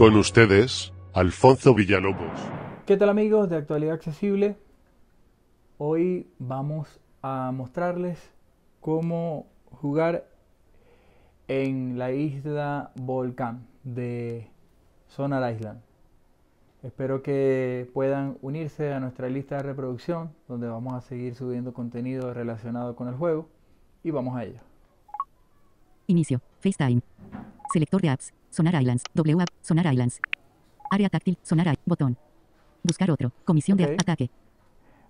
Con ustedes, Alfonso Villalobos. ¿Qué tal amigos de Actualidad Accesible? Hoy vamos a mostrarles cómo jugar en la isla Volcán de Sonar Island. Espero que puedan unirse a nuestra lista de reproducción donde vamos a seguir subiendo contenido relacionado con el juego y vamos a ello. Inicio. FaceTime. Selector de apps. Sonar Islands. W app. Sonar Islands. Área táctil. Sonar Botón. Buscar otro. Comisión de Ok. ataque.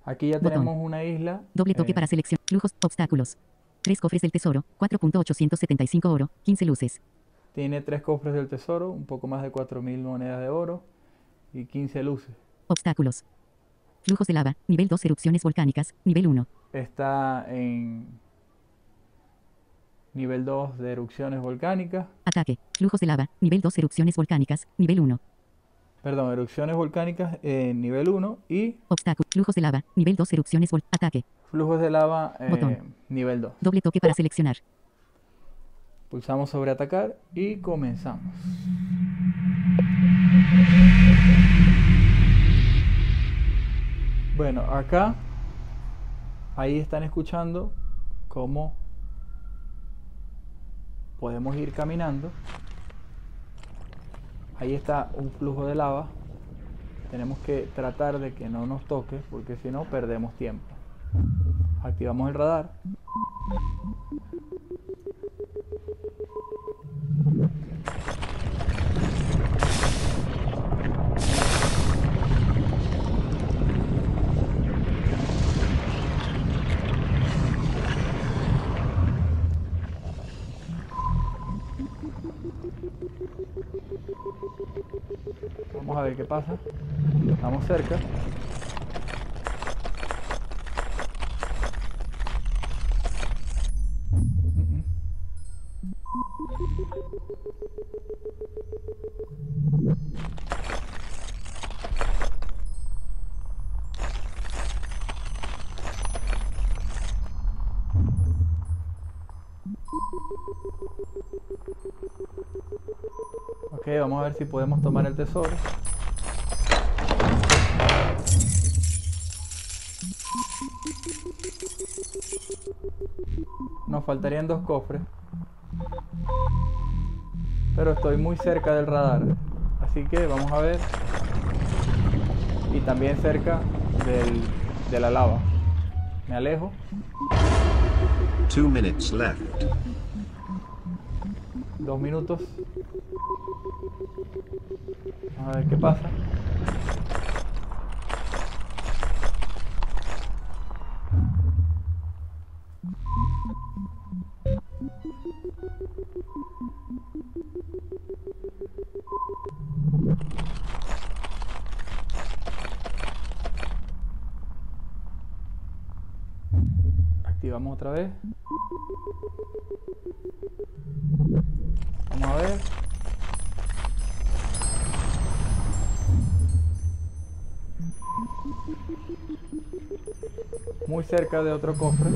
Aquí ya Botón. tenemos una isla. Doble toque eh, para selección. Flujos. Obstáculos. Tres cofres del tesoro. 4.875 oro. 15 luces. Tiene tres cofres del tesoro, un poco más de 4.000 monedas de oro y 15 luces. Obstáculos. Flujos de lava. Nivel 2 erupciones volcánicas. Nivel 1. Está en nivel 2 de erupciones volcánicas. Ataque. Flujos de lava. Nivel 2 erupciones volcánicas. Nivel 1. Perdón, erupciones volcánicas en nivel 1 y Obstáculo. Flujos de lava. Nivel 2 erupciones vol Ataque. flujos de lava eh, Botón. nivel 2. Doble toque para seleccionar. Pulsamos sobre atacar y comenzamos. Bueno, acá, ahí están escuchando cómo podemos ir caminando. Ahí está un flujo de lava. Tenemos que tratar de que no nos toque porque si no perdemos tiempo. Activamos el radar. Vamos a ver qué pasa. Estamos cerca. Ok, vamos a ver si podemos tomar el tesoro. Nos faltarían dos cofres. Pero estoy muy cerca del radar. Así que vamos a ver. Y también cerca del, de la lava. Me alejo. Two minutes left. Dos minutos. A ver qué pasa. Activamos otra vez. Vamos a ver. Muy cerca de otro cofre.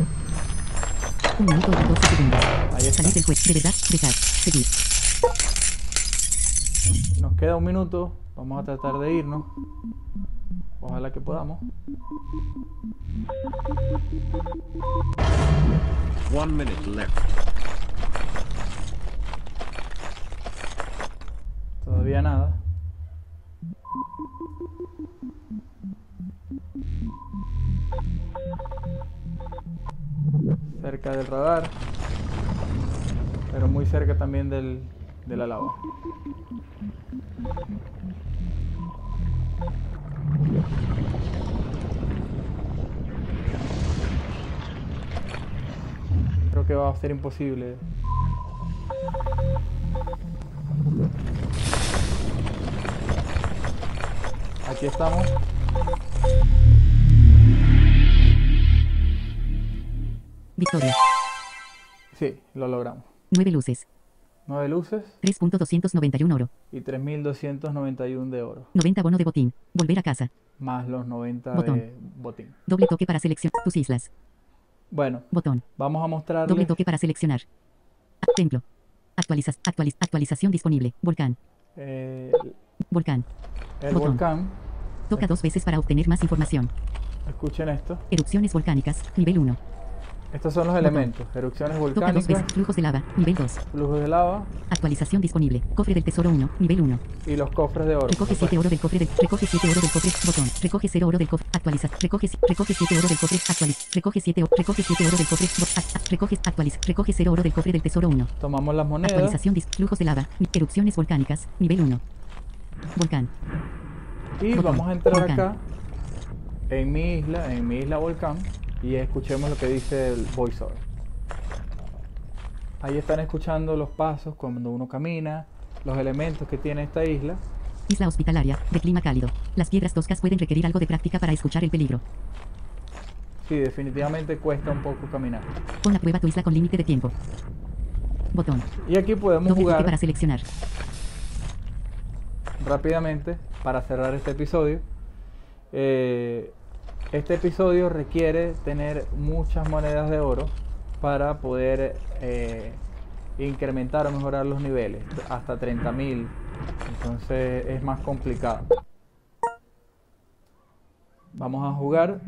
Un minuto y 12 segundos. Ahí está. Salir del juego. De verdad. Dejar. Seguir. Nos queda un minuto. Vamos a tratar de irnos. Ojalá que podamos. One minute left. Todavía nada. Del radar. Pero muy cerca también del, de la lava. Creo que va a ser imposible. Aquí estamos. Sí, lo logramos. 9 luces. 9 luces 3.291 oro. y 3.291 de oro. 90 bono de botín. Volver a casa. Más los 90 Botón. de botín. Doble toque para seleccionar tus islas. Bueno, Botón. vamos a Doble mostrarles toque para seleccionar. Templo. Actualizas, actualiz, actualización disponible. Volcán. eh, Volcán. el Botón. volcán. Toca dos veces para obtener más información. Escuchen esto. Erupciones volcánicas. Nivel 1. Estos son los Botón. elementos. Erupciones Toca dos volcánicas, veces. Flujos de lava. Nivel 2. flujos de lava Actualización disponible. Cofre del tesoro 1. Nivel 1. y los cofres de oro. Recoge 7 oro del cofre del recoge 7 oro del cofre botón recoge 0 oro del cofre actualiza recoge recoge 7 oro del cofre actualiza recoge 7 o- recoge 7 oro del cofre recoge actualiza recoge 0 oro del cofre del tesoro 1 Tomamos las monedas actualización dis- flujos de lava erupciones volcánicas nivel 1 volcán y Botón. vamos a entrar Volcán. acá en mi isla, en mi isla volcán y escuchemos lo que dice el voiceover. Ahí están escuchando los pasos cuando uno camina, los elementos que tiene esta isla. isla hospitalaria de clima cálido las piedras toscas pueden requerir algo de práctica para escuchar el peligro Sí, definitivamente cuesta un poco caminar. pon a prueba tu isla con límite de tiempo botón Y aquí podemos doble jugar para seleccionar rápidamente para cerrar este episodio. Eh, este episodio requiere tener muchas monedas de oro para poder eh, incrementar o mejorar los niveles hasta 30.000 entonces es más complicado. Vamos a jugar.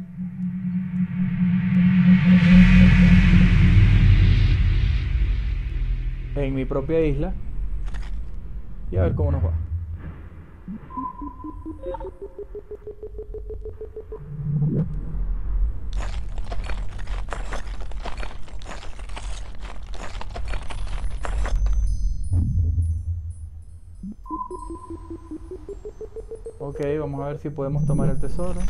En mi propia isla. Y a ver cómo nos va Ok, vamos a ver si podemos tomar el tesoro.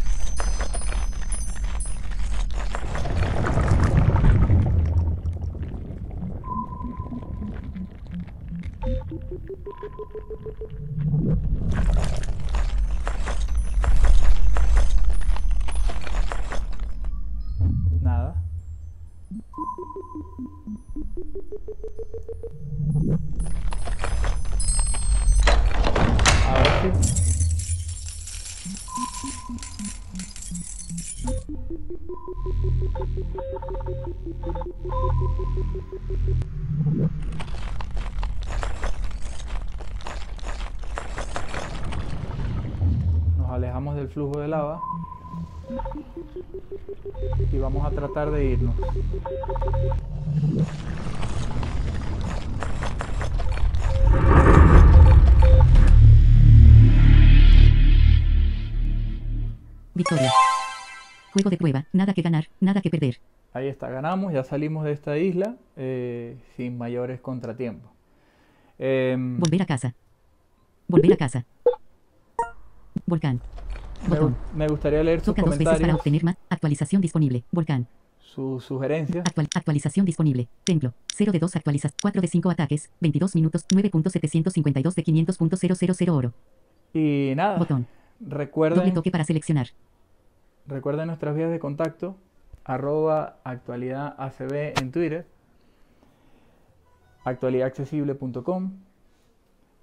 Nos alejamos del flujo de lava y vamos a tratar de irnos. victoria juego de prueba nada que ganar nada que perder Ahí está, ganamos, ya salimos de esta isla eh, sin mayores contratiempos. Em, Volver a casa. Volver a casa. Volcán. Botón. me gustaría leer sus Toca dos veces para comentarios, obtener más. Actualización disponible. Volcán. sus sugerencias. Actual, actualización disponible. Templo. 0 de 2 actualizas. 4 de 5 ataques. 22 minutos. 9.752 de 500.000 oro. Y nada, Botón. Doble recuerden, toque para seleccionar. Recuerden nuestras vías de contacto, arroba actualidad ACB en Twitter, actualidadaccesible.com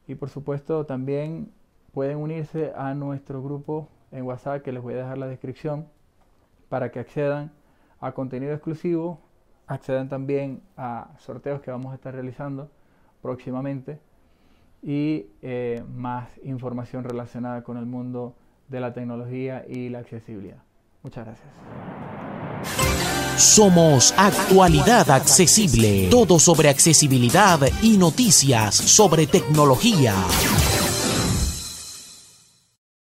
y por supuesto también pueden unirse a nuestro grupo en WhatsApp que les voy a dejar la descripción para que accedan a contenido exclusivo, accedan también a sorteos que vamos a estar realizando próximamente y eh, más información relacionada con el mundo de la tecnología y la accesibilidad. Muchas gracias. Somos Actualidad Accesible. Todo sobre accesibilidad y noticias sobre tecnología.